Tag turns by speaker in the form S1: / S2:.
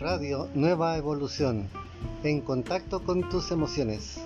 S1: Radio Nueva Evolución. En contacto con tus emociones.